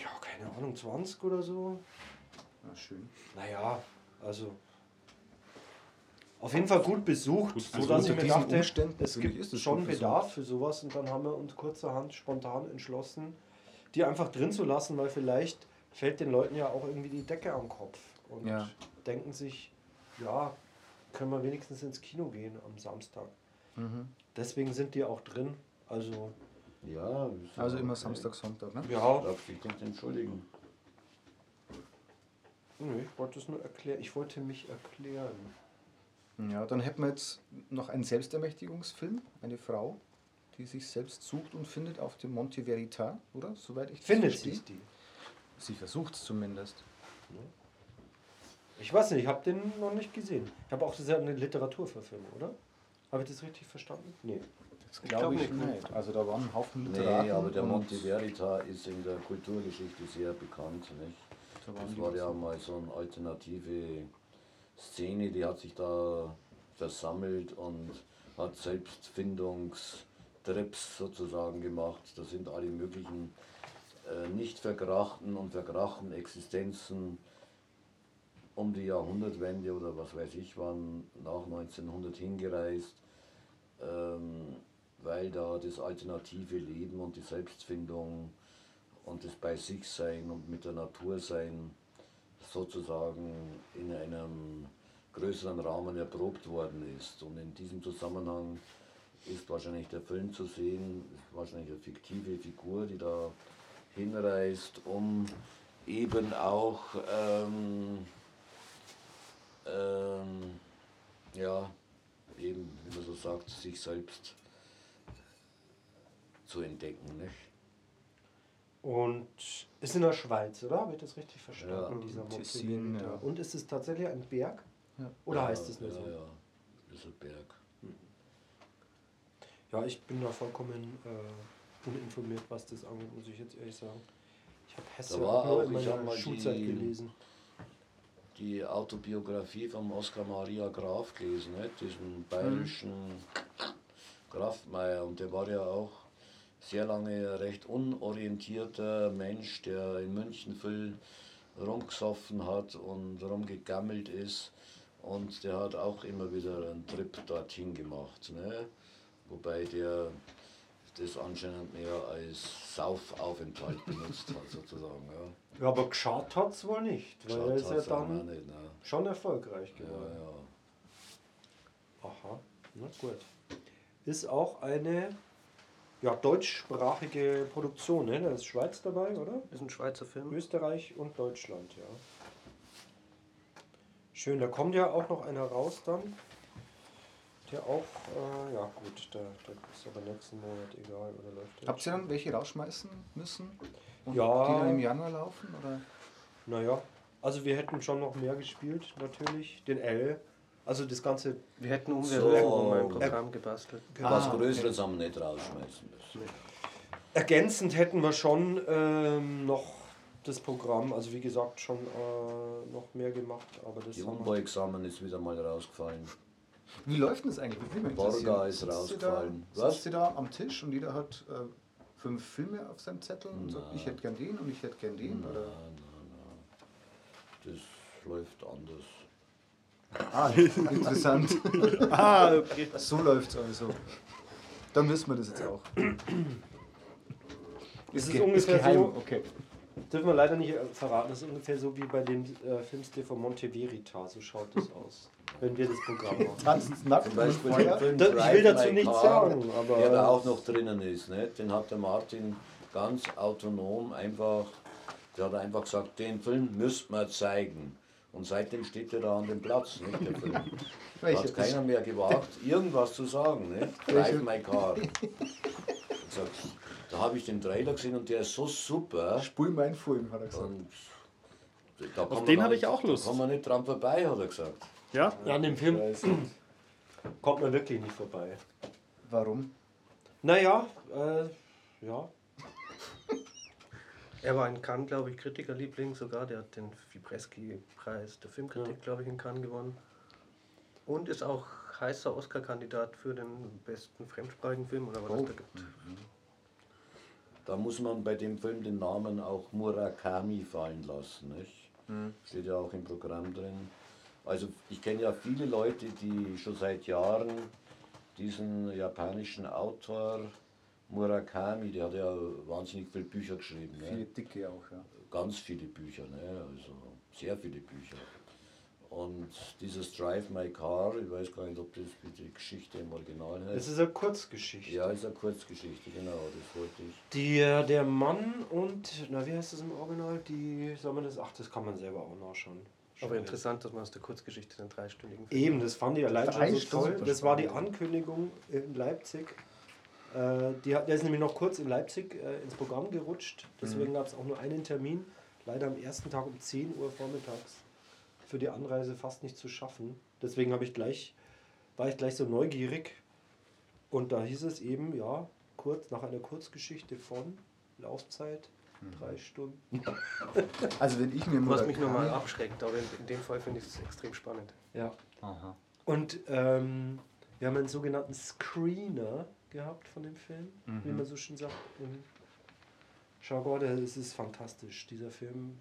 Ja, keine Ahnung, 20 oder so. Na schön. Naja, also. Auf jeden Fall gut besucht, Gut so dass ich mir diesen dachte, Umständen es gibt ist es schon. Bedarf für sowas und dann haben wir uns kurzerhand spontan entschlossen, die einfach drin zu lassen, weil vielleicht fällt den Leuten ja auch irgendwie die Decke am Kopf und Ja. denken sich, ja, können wir wenigstens ins Kino gehen am Samstag. Mhm. Deswegen sind die auch drin. Also, Ja, Also immer okay. Samstag, Sonntag, ne? ja, Darf ich dich entschuldigen? nö, ich wollte es nur erklären. Ich wollte mich erklären. Ja, dann hätten wir jetzt noch einen Selbstermächtigungsfilm, eine Frau, die sich selbst sucht und findet auf dem Monte Verita, oder? Soweit ich das Findet verstehe. sich die? Sie versucht es zumindest. Ich weiß nicht, ich habe den noch nicht gesehen. Ich habe auch das ist ja eine Literaturverfilmung, oder? Habe ich das richtig verstanden? Nee. Das Ich glaub glaube ich nicht. nicht. Also da waren ein Haufen Literaten. Nee, aber der Monte Verita ist in der Kulturgeschichte sehr bekannt. Nicht? da Das war ja mal so eine alternative Szene, die hat sich da versammelt und hat Selbstfindungstrips sozusagen gemacht. Da sind alle möglichen äh, nicht verkrachten und verkrachten Existenzen um die Jahrhundertwende oder was weiß ich wann nach 1900 hingereist, ähm, weil da das alternative Leben und die Selbstfindung und das bei sich sein und mit der Natur sein sozusagen in einem größeren Rahmen erprobt worden ist. Und in diesem Zusammenhang ist wahrscheinlich der Film zu sehen, wahrscheinlich eine fiktive Figur, die da hinreist, um eben auch ähm, ähm, ja, eben, wie man so sagt, sich selbst zu entdecken. Nicht? Und ist in der Schweiz, oder? Habe ich das richtig verstanden? Ja, dieser Tessin, ja. Und ist es tatsächlich ein Berg? Ja. Oder Ja, heißt es nur ja, so? Ja, ist ein Berg. Ja, ich bin da vollkommen äh, uninformiert, was das angeht, muss ich jetzt ehrlich sagen. Ich habe Hesse Da war auch nur auch- in meiner mal Schulzeit die- gelesen. die Autobiografie von Oskar Maria Graf gelesen, ne? diesen bayerischen Grafmeier. Und der war ja auch sehr lange recht unorientierter Mensch, der in München viel rumgesoffen hat und rumgegammelt ist. Und der hat auch immer wieder einen Trip dorthin gemacht. Ne? Wobei der das anscheinend mehr als Saufaufenthalt benutzt hat, sozusagen. Ja. Ja, aber geschaut hat es wohl nicht, weil er ist ja Geschaut dann nicht, ne? schon erfolgreich Ja, geworden. ja. Aha, na gut. Ist auch eine ja, deutschsprachige Produktion, ne? Da ist Schweiz dabei, oder? ist ein Schweizer Film. Österreich und Deutschland, ja. Schön, da kommt ja auch noch einer raus dann. Der auch, äh, ja gut, der, der ist aber nächsten Monat egal, oder läuft der? Habt ihr dann welche rausschmeißen müssen? Und Ja. Die dann im Januar laufen? Oder? Naja, also wir hätten schon noch mehr gespielt, natürlich. Den L. Also das Ganze, Wir hätten um die So. Ein Programm gebastelt. Was Ah, okay. Größeres haben wir nicht rausschmeißen müssen. ergänzend hätten wir schon ähm, noch das Programm, also wie gesagt, schon äh, noch mehr gemacht, aber das Die Unbeugsame ist wieder mal rausgefallen. Wie läuft denn das eigentlich? Wie Borga ist Sitzt rausgefallen. Da, Was? sitzt ihr da am Tisch und jeder hat äh, fünf Filme auf seinem Zettel und sagt, ich hätte gern den und ich hätte gern den? Nein, Oder? nein, nein. Das läuft anders. Ah, interessant. [laughs] Ah, okay. so läuft es also. Dann wissen wir das jetzt auch. Es ist ge- ungefähr geheim, so- Okay. Dürfen wir leider nicht äh, verraten, das ist ungefähr so wie bei dem äh, Filmstil von Monte Verita, so schaut das aus, wenn wir das Programm machen. Tanzen nackt Beispiel Film Da- ich will dazu nichts sagen, aber- der da auch noch drinnen ist. Ne? Den hat der Martin ganz autonom einfach, der hat einfach gesagt, den Film müsst man zeigen. Und seitdem steht er da an dem Platz, nicht, der Film. [laughs] Da hat keiner mehr gewagt, irgendwas zu sagen. Nicht? Drive My Car. Gesagt, da habe ich den Trailer gesehen und der ist so super. Spul mein Film, hat er gesagt. Und da man den habe ich auch Lust. Da kann man nicht dran vorbei, hat er gesagt. Ja? Ja, an dem Film kommt man wirklich nicht vorbei. Warum? Naja, äh, ja, Er war in Cannes, glaube ich, Kritikerliebling sogar. Der hat den Vibreski-Preis der Filmkritik, glaube ich, in Cannes gewonnen. Und ist auch heißer Oscar-Kandidat für den besten fremdsprachigen Film oder was Oh. es da gibt. Da muss man bei dem Film den Namen auch Murakami fallen lassen. Nicht? Steht ja auch im Programm drin. Also ich kenne ja viele Leute, die schon seit Jahren diesen japanischen Autor Murakami, der hat ja wahnsinnig viele Bücher geschrieben. Viele Ne? dicke auch, ja. Ganz viele Bücher, ne? also sehr viele Bücher. Und dieses Drive My Car, ich weiß gar nicht, ob das wie die Geschichte im Original heißt. es ist eine Kurzgeschichte. Ja, ist eine Kurzgeschichte, genau, das wollte ich. Die, äh, der Mann und, na wie heißt das im Original? Die, soll man das, ach, das kann man selber auch nachschauen. Aber interessant, dass man aus der Kurzgeschichte einen dreistündigen Film Eben, das fand ich allein schon so toll. Das war die. Ankündigung in Leipzig. Äh, die, hat- der ist nämlich noch kurz in Leipzig äh, ins Programm gerutscht. Deswegen gab es auch nur einen Termin. Leider am ersten Tag um 10 Uhr vormittags. Für die Anreise fast nicht zu schaffen. Deswegen habe ich gleich, war ich gleich so neugierig. Und da hieß es eben, ja, kurz nach einer Kurzgeschichte von Laufzeit, drei Stunden. [laughs] Also wenn ich mir Was mich nochmal abschreckt, aber in, in dem Fall finde ich es extrem spannend. Ja. Aha. Und ähm, wir haben einen sogenannten Screener gehabt von dem Film, wie Mhm. man so schön sagt, im Schau Gott, es ist fantastisch. Dieser Film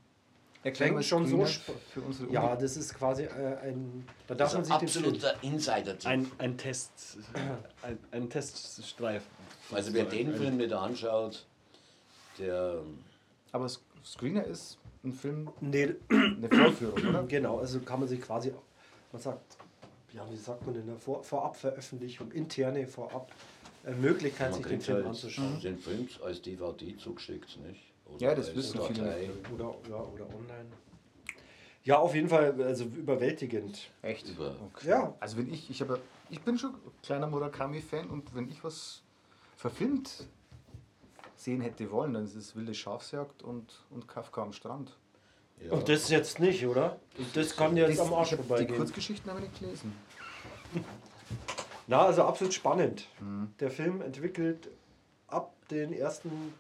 Erklären wir schon so für unsere Ja, das ist quasi äh, ein. Da Das darf man sich absoluter Insider-Tipp. Ein, ein Test. Ein, ein Teststreifen. Also wer den Ein- Film nicht anschaut, der Aber Screener ist ein Film, Nee, eine Vorführung, oder? [clears throat] genau, also kann man sich quasi, man sagt, ja, wie sagt man denn, eine Vor Vorabveröffentlichung, interne Vorab Möglichkeit, man sich den Film halt anzuschauen. den Film als DVD zugeschickt, nicht? Oder Ja, das wissen viele. Oder, ja, oder online. Ja, auf jeden Fall, also überwältigend. Echt? Über- Okay. Ja. Also wenn ich, ich habe, ich bin schon kleiner Murakami-Fan und wenn ich was verfilmt sehen hätte wollen, dann ist es Wilde Schafsjagd und, und Kafka am Strand. Ja. Und das jetzt nicht, oder? Und das kann jetzt am Arsch ich hab die vorbeigehen. Kurzgeschichten habe ich nicht gelesen. Na, also absolut spannend. Mhm. Der Film entwickelt ab den ersten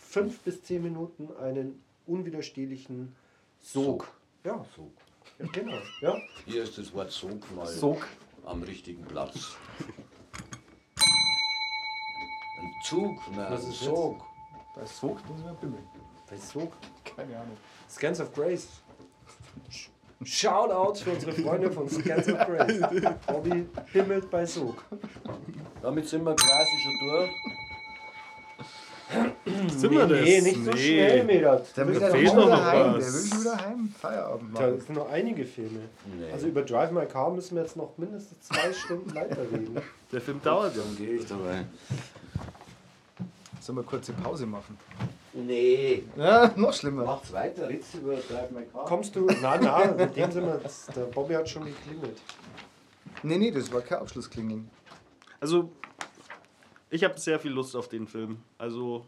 fünf bis zehn Minuten einen unwiderstehlichen Sog. Sog. Ja, Sog. ja, genau. Ja. Hier ist das Wort Sog mal Sog. am richtigen Platz. Ein Zug, na, Was ist Sog. Bei Sog muss man bimmeln. Bei Sog. Keine Ahnung. Scans of Grace. Shoutouts für unsere Freunde von Scans of Grace. Bobby bimmelt bei Sog. Damit sind wir quasi schon durch. Sind wir das? Nee, nicht so schnell, Medat. Ja ja fehlt noch wieder was. heim. Der will schon wieder heim. Feierabend Da machen. sind noch einige Filme. Nee. Also über Drive My Car müssen wir jetzt noch mindestens zwei Stunden weiterreden. Der Film dauert ja. Dann gehe ich dabei. Sollen wir kurze Pause machen? Nee. Ja, noch schlimmer. Macht's weiter, Ritz über My Car. Kommst du? Nein, nein, mit dem sind wir. Das, der Bobby hat schon geklingelt. Nee, nee, das war kein Abschlussklingeln. Also, ich habe sehr viel Lust auf den Film. Also,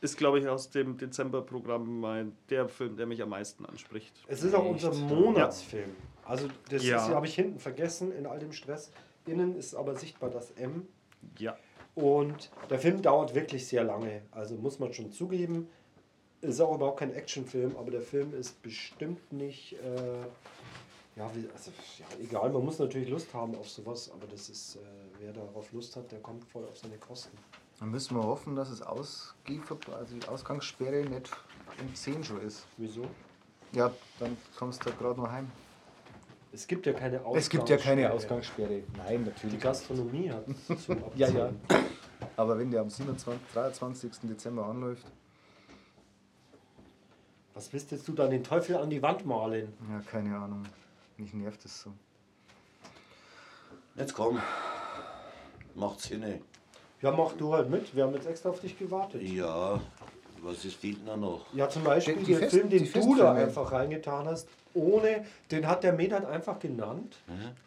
ist, glaube ich, aus dem Dezemberprogramm mein, der Film, der mich am meisten anspricht. Es ist auch unser Monatsfilm. Also das Ja. habe ich hinten vergessen in all dem Stress. Innen ist aber sichtbar das M. Ja. Und der Film dauert wirklich sehr lange. Also muss man schon zugeben. Ist auch überhaupt kein Actionfilm, aber der Film ist bestimmt nicht. Äh, ja, wie, also, ja, egal, man muss natürlich Lust haben auf sowas, aber das ist, äh, wer darauf Lust hat, der kommt voll auf seine Kosten. Dann müssen wir hoffen, dass es Ausgehver also die Ausgangssperre nicht um 10 schon ist. Wieso? Ja, dann kommst du gerade noch heim. Es gibt ja keine Ausgangssperre. Es gibt ja keine Ausgangssperre. Nein, Die natürlich. Gastronomie hat zum Abzahlen. [laughs] Ja, ja. Aber wenn der am 27, 23. Dezember anläuft, Was willst jetzt du da den Teufel an die Wand malen? ja, keine Ahnung. Mich nervt es so. Jetzt komm. Macht's hin. Ja, mach du halt mit. Wir haben jetzt extra auf dich gewartet. Ja, was ist fehlt denn noch? Ja, zum Beispiel Die- die der Fest- Film, den die du da einfach reingetan hast, ohne, den hat der Medat einfach genannt.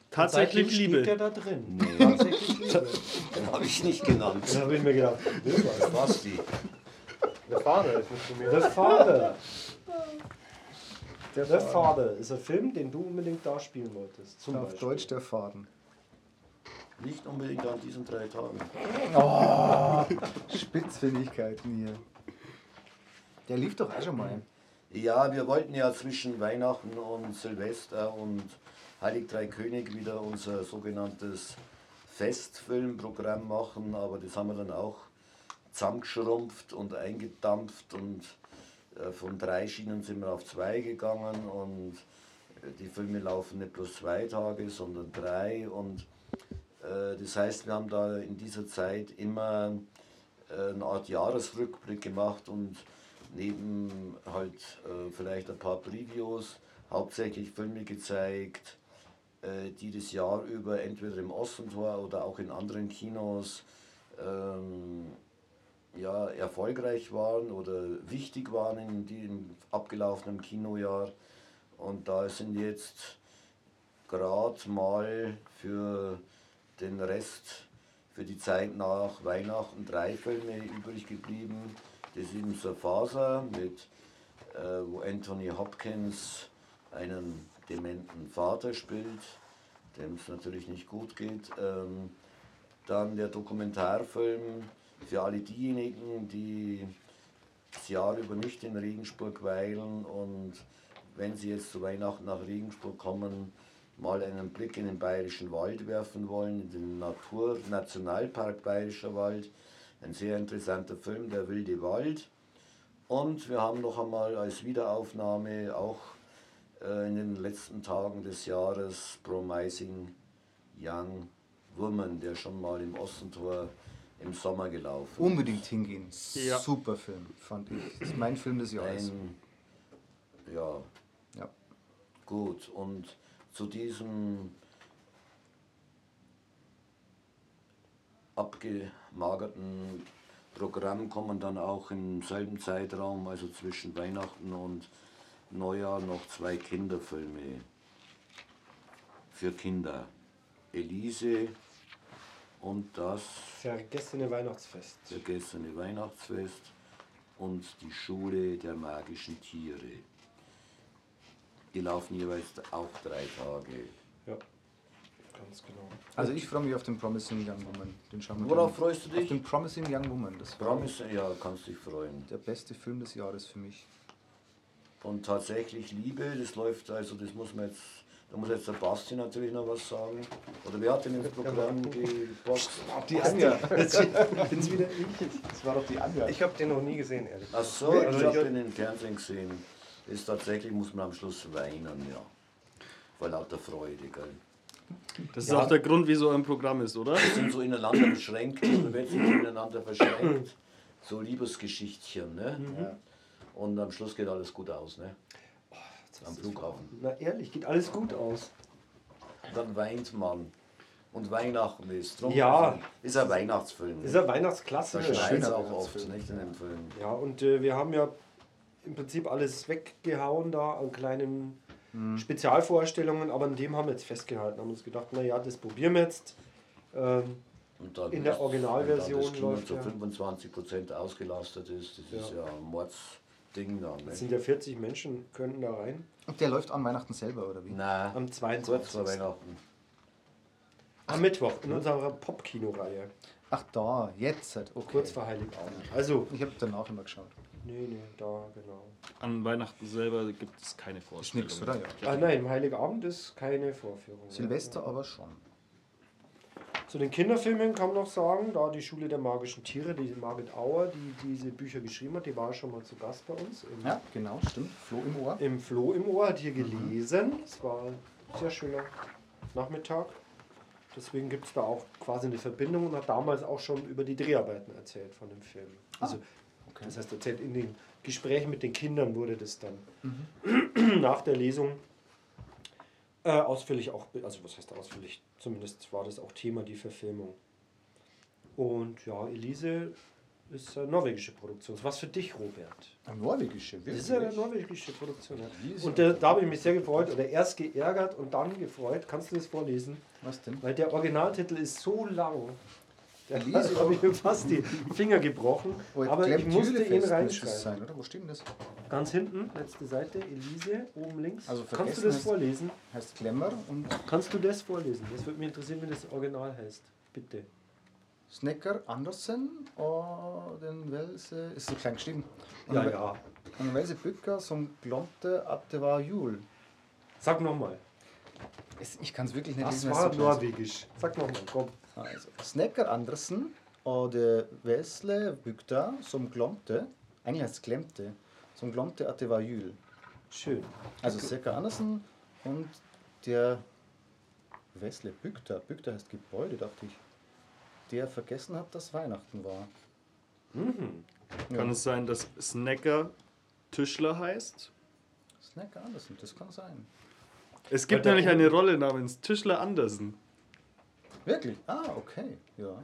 Tatsächlich Und seitdem Liebe. Steht der da drin. Nee. Tatsächlich Liebe. [laughs] Den habe ich nicht genannt. Da habe ich mir gedacht, was? Basti. Der Vater ist nicht mir. The Father. Der The Father ist ein Film, den du unbedingt da spielen wolltest. Zum Auf Beispiel. Deutsch der Faden. Nicht unbedingt an diesen drei Tagen. [laughs] Spitzfindigkeiten hier. Der lief doch auch schon mal. Ja, wir wollten ja zwischen Weihnachten und Silvester und Heilig Drei König wieder unser sogenanntes Festfilmprogramm machen, aber das haben wir dann auch zusammengeschrumpft und eingedampft und äh, von drei Schienen sind wir auf zwei gegangen und äh, die Filme laufen nicht bloß zwei Tage, sondern drei und äh, das heißt, wir haben da in dieser Zeit immer eine Art Jahresrückblick gemacht und neben halt äh, vielleicht ein paar Previews hauptsächlich Filme gezeigt, äh, die das Jahr über entweder im Ossentor oder auch in anderen Kinos ähm, ja, erfolgreich waren oder wichtig waren in dem abgelaufenen Kinojahr. Und da sind jetzt gerade mal für den Rest, für die Zeit nach Weihnachten drei Filme übrig geblieben. Das ist eben Sir Faser mit, äh, wo Anthony Hopkins einen dementen Vater spielt, dem es natürlich nicht gut geht. Ähm, dann der Dokumentarfilm für alle diejenigen, die das Jahr über nicht in Regensburg weilen und wenn sie jetzt zu Weihnachten nach Regensburg kommen, mal einen Blick in den Bayerischen Wald werfen wollen, in den Natur Nationalpark Bayerischer Wald. Ein sehr interessanter Film, Der wilde Wald. Und wir haben noch einmal als Wiederaufnahme auch äh, in den letzten Tagen des Jahres Promising Young Woman, der schon mal im Ostentor im Sommer gelaufen ist. Unbedingt hingehen. Ja. Super Film, fand ich. Das ist mein Film des Jahres. Ein, ja, Ja. gut. Und zu diesem abgemagerten Programm kommen dann auch im selben Zeitraum, also zwischen Weihnachten und Neujahr, noch zwei Kinderfilme für Kinder. Elise und das Vergessene Weihnachtsfest. vergessene Weihnachtsfest und die Schule der magischen Tiere. Die laufen jeweils auch drei Tage. Ja, ganz genau. Also ich freue mich auf den Promising Young Woman. Den schauen wir Worauf dann. freust du Auf dich? den Promising Young Woman. Das Promise, ja, kannst dich freuen. der beste Film des Jahres für mich. Und tatsächlich Liebe, das läuft, also das muss man jetzt, da muss jetzt der Basti natürlich noch was sagen. Oder wer hat denn ins Programm geboxt? Die Anja. [laughs] Jetzt wieder ich. Das war doch die Anja. Ich habe den noch nie gesehen, ehrlich. Ach so, Also ich habe den im Fernsehen gesehen. Ist tatsächlich, muss man am Schluss weinen, ja. Vor lauter Freude, gell. Das ist Ja. auch der Grund, wieso ein Programm ist, oder? Die sind so ineinander beschränkt, man wird sich ineinander verschränkt. So Liebesgeschichtchen, ne? Ja. Und am Schluss geht alles gut aus, ne? Am Flughafen. Na ehrlich, geht alles gut aus. Dann weint man. Und Weihnachten ist. Drum Ja. Ist ein Weihnachtsfilm. Ist ja Da Weihnachtsklasse. schneit es schöner auch oft, nicht in dem Film. Ja, und äh, wir haben ja im Prinzip alles weggehauen da an kleinen Spezialvorstellungen, aber an dem haben wir jetzt festgehalten, haben uns gedacht, naja, das probieren wir jetzt. Ähm, Und dann In der Originalversion das Kino läuft zu ja. 25% ausgelastet ist, das ist ja ein Mordsding dann. es Ne? sind ja 40 Menschen, könnten da rein. Und der läuft an Weihnachten selber, oder wie? Nein, Am kurz vor 22. Weihnachten. Am Mittwoch in unserer Popkino-Reihe. Ach da, jetzt. halt, Okay. Kurz vor Heiligabend. Also, Ich habe danach immer geschaut. Nee, nee, da, genau. An Weihnachten selber gibt es keine Ist Vorstellung. nix, oder? Ja. Ah, nein, im Heiligabend ist keine Vorführung. Silvester Ja. aber schon. Zu den Kinderfilmen kann man noch sagen, da die Schule der magischen Tiere, die Margit Auer, die diese Bücher geschrieben hat, die war schon mal zu Gast bei uns im, Ja, genau, stimmt. Floh im Ohr. im Floh im Ohr, hat hier gelesen. Es war ein sehr schöner Nachmittag. Deswegen gibt es da auch quasi eine Verbindung und hat damals auch schon über die Dreharbeiten erzählt von dem Film. Also, okay. das heißt, erzählt in den Gesprächen mit den Kindern wurde das dann [clears throat] nach der Lesung äh, ausführlich auch, also was heißt ausführlich, zumindest war das auch Thema, die Verfilmung. Und ja, Elise ist eine norwegische Produktion. Was für dich, Robert? Eine norwegische, Das wirklich. ist ja eine norwegische Produktion. Ja. Und äh, da habe ich mich sehr gefreut, oder erst geärgert und dann gefreut. Kannst du das vorlesen? Was denn? Weil der Originaltitel ist so lang. Da Elise. [laughs] habe ich mir fast die Finger gebrochen. Oh, aber ich musste ihn reinschreiben. sein, oder? Wo steht denn das? Ganz hinten, letzte Seite, Elise, oben links. Also Kannst du das ist- vorlesen? Heißt Klemmer und Kannst du das vorlesen? Das würde mich interessieren, wie das Original heißt. Bitte. Snecker Andersen og den Velse Ist so klein geschrieben. Und Ja, ja. Den Velse Bücker som glomte at det var jul. Sag nochmal. Es- Ich kann es wirklich nicht Das war norwegisch. Sag nochmal, komm. Altså, Snekker Andersen og det vesle bygda som glomte Eigentlich heißt es glemte. Som glomte at det var jul. Schön. Also Snecker Andersen und der Wesle Bygda. Bygda heißt Gebäude, dachte ich. Der vergessen hat, dass Weihnachten war. Mhm. Kann es sein, dass Snacker Tischler heißt? Snacker Andersen, das kann sein. Es gibt nämlich eine Rolle namens Tischler Andersen. Wirklich? Ah, okay. Ja.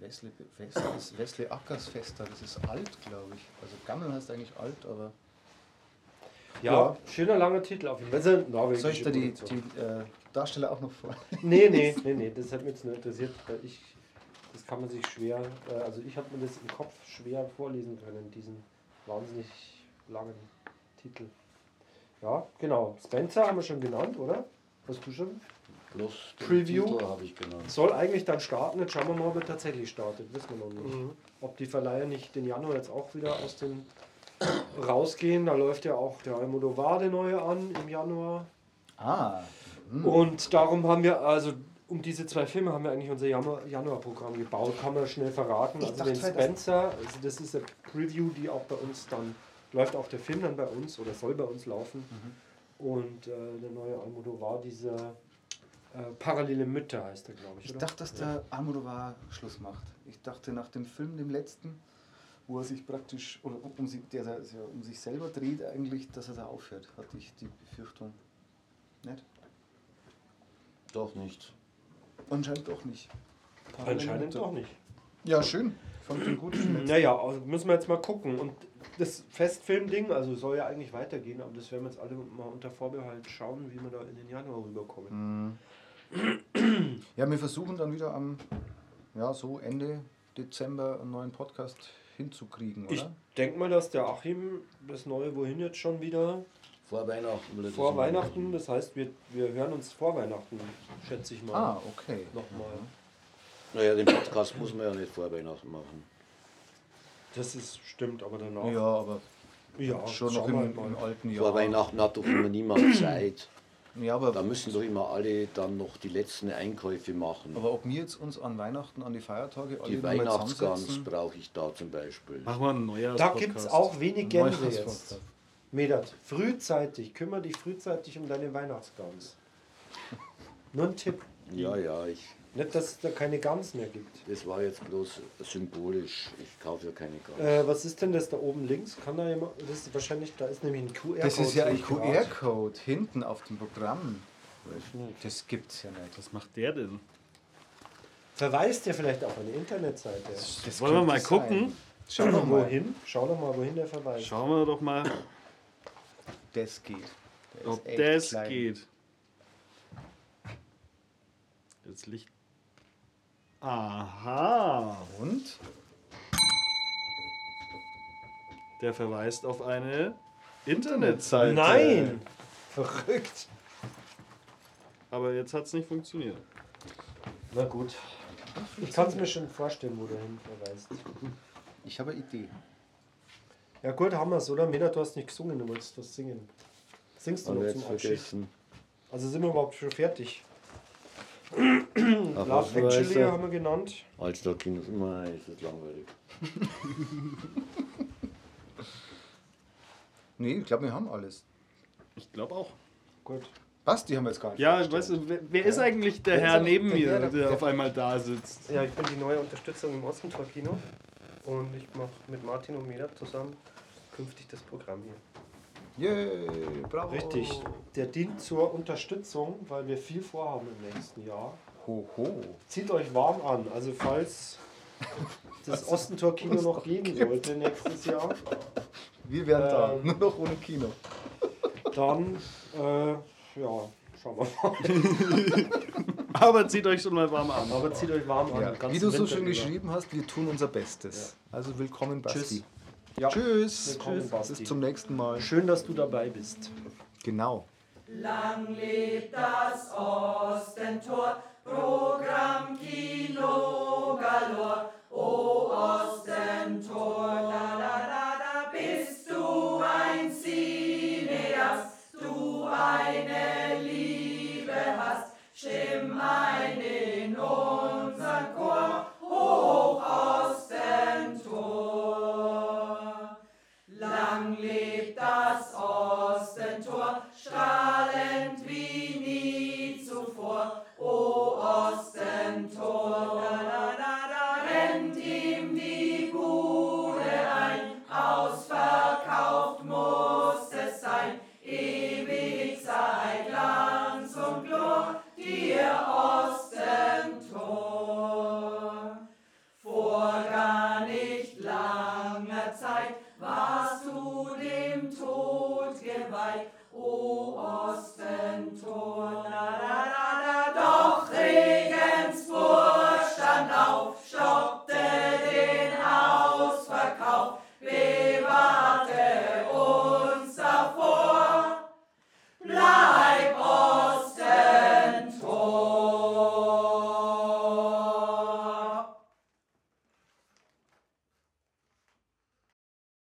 Wesley, Wesley, Wesley Ackersfester, das ist alt, glaube ich. Also Gammel heißt eigentlich alt, aber. Ja, Ja. schöner langer Titel auf jeden Fall. Norwegische Soll ich da die, die äh, Darsteller auch noch vor? [laughs] Nee, nee, [laughs] nee, nee, das hat mich jetzt nicht interessiert, weil ich, das kann man sich schwer, äh, also ich habe mir das im Kopf schwer vorlesen können, diesen wahnsinnig langen Titel. Ja, genau. Spencer haben wir schon genannt, oder? Hast du schon? Plus Preview. Habe ich genannt. Soll eigentlich dann starten, jetzt schauen wir mal, ob er tatsächlich startet, wissen wir noch nicht. Ob die Verleiher nicht den Januar jetzt auch wieder aus den [coughs] rausgehen, da läuft ja auch der Almodovar der neue an im Januar. Ah, hm. Und darum haben wir also um diese zwei Filme haben wir eigentlich unser Januar- Januarprogramm gebaut, kann man schnell verraten. Ich also dachte, den das- Spencer, also das ist eine Preview, die auch bei uns dann läuft auch der Film dann bei uns oder soll bei uns laufen. Mhm. Und äh, der neue Almodovar, dieser äh, Parallele Mütter heißt er, glaube ich. Ich oder? dachte, dass der Almodovar Schluss macht. Ich dachte nach dem Film, dem letzten, wo er sich praktisch, oder um, sich, der, der, der um sich selber dreht eigentlich, dass er da aufhört, hatte ich die Befürchtung. Nicht? Doch nicht. Anscheinend doch nicht. Anscheinend doch nicht. Ja, schön. Fand den gut. Naja, also müssen wir jetzt mal gucken. Und das Festfilm-Ding, also soll ja eigentlich weitergehen, aber das werden wir jetzt alle mal unter Vorbehalt schauen, wie wir da in den Januar rüberkommen. Mhm. Ja, wir versuchen dann wieder am, ja, so Ende Dezember einen neuen Podcast hinzukriegen, oder? Ich denke mal, dass der Achim das neue Wohin jetzt schon wieder Vor Weihnachten vor Weihnachten, das heißt, wir, wir hören uns vor Weihnachten, schätze ich mal. ah, okay. Nochmal. Naja, den Podcast muss man ja nicht vor Weihnachten machen. Das ist stimmt, aber danach. Ja, aber ja schon noch im, im alten Jahr. Vor Weihnachten hat doch immer niemand [clears throat] Zeit. Ja, aber, Da müssen doch immer alle dann noch die letzten Einkäufe machen. aber ob wir jetzt uns an Weihnachten, an die Feiertage alle die Weihnachtsgans brauche ich da zum Beispiel. Machen wir einen Neujahrs Da gibt es auch wenig Gänse jetzt. Medat, frühzeitig, kümmere dich frühzeitig um deine Weihnachtsgans. Nur ein Tipp. Ja, ja, ich, Nicht, dass es da keine Gans mehr gibt. das war jetzt bloß symbolisch. Ich kaufe ja keine Gans. Äh, was ist denn das da oben links? Kann da jemand. Das ist wahrscheinlich, da ist nämlich ein QR-Code. Das ist ja ein. QR-Code hinten auf dem Programm. Weiß nicht. Das gibt's ja nicht. Was macht der denn? Verweist ja vielleicht auf eine Internetseite. Das Wollen wir mal gucken? sein. Schau doch mal. Wohin? Schau doch mal, wohin der verweist. Schauen wir doch mal, Das geht. Der ob das klein. geht. Jetzt Licht. Aha. Und? Der verweist auf eine Internetseite. Nein! Verrückt! Aber jetzt hat es nicht funktioniert. Na gut. Ich kann es mir schon vorstellen, wo der hin verweist. Ich habe eine Idee. Ja gut, haben wir es, oder? Meda, du hast nicht gesungen, du wolltest was singen. Singst du Haben noch zum Abschied? Also sind wir überhaupt schon fertig? Love Actually haben wir genannt. Altstadtkinos, nein, ist das langweilig. [laughs] Nee, ich glaube, wir haben alles. Ich glaube auch. Gut. Was? Die haben wir jetzt gar nicht. Ja, weißt du, wer, wer ist eigentlich der Herr neben der mir, Herr, der- der auf einmal da sitzt? Ja, ich bin die neue Unterstützung im Ostentor-Kino und ich mache mit Martin und Meda zusammen künftig das Programm hier. Yay, bravo. Richtig. Der dient zur Unterstützung, weil wir viel vorhaben im nächsten Jahr. Ho, ho. Zieht euch warm an. Also falls das [laughs] Ostentor-Kino noch geben sollte nächstes Jahr, Wir werden da. Ähm. Nur noch ohne Kino. dann äh, ja, schauen wir mal. [laughs] Aber zieht euch schon mal warm an. Aber zieht euch warm an. Ja. Wie du so schön über. geschrieben hast, wir tun unser Bestes. Also willkommen, Basti. Tschüss. Ja. Tschüss. Willkommen, Tschüss. Basti. Bis zum nächsten Mal. Schön, dass du dabei bist. Genau. Lang lebt das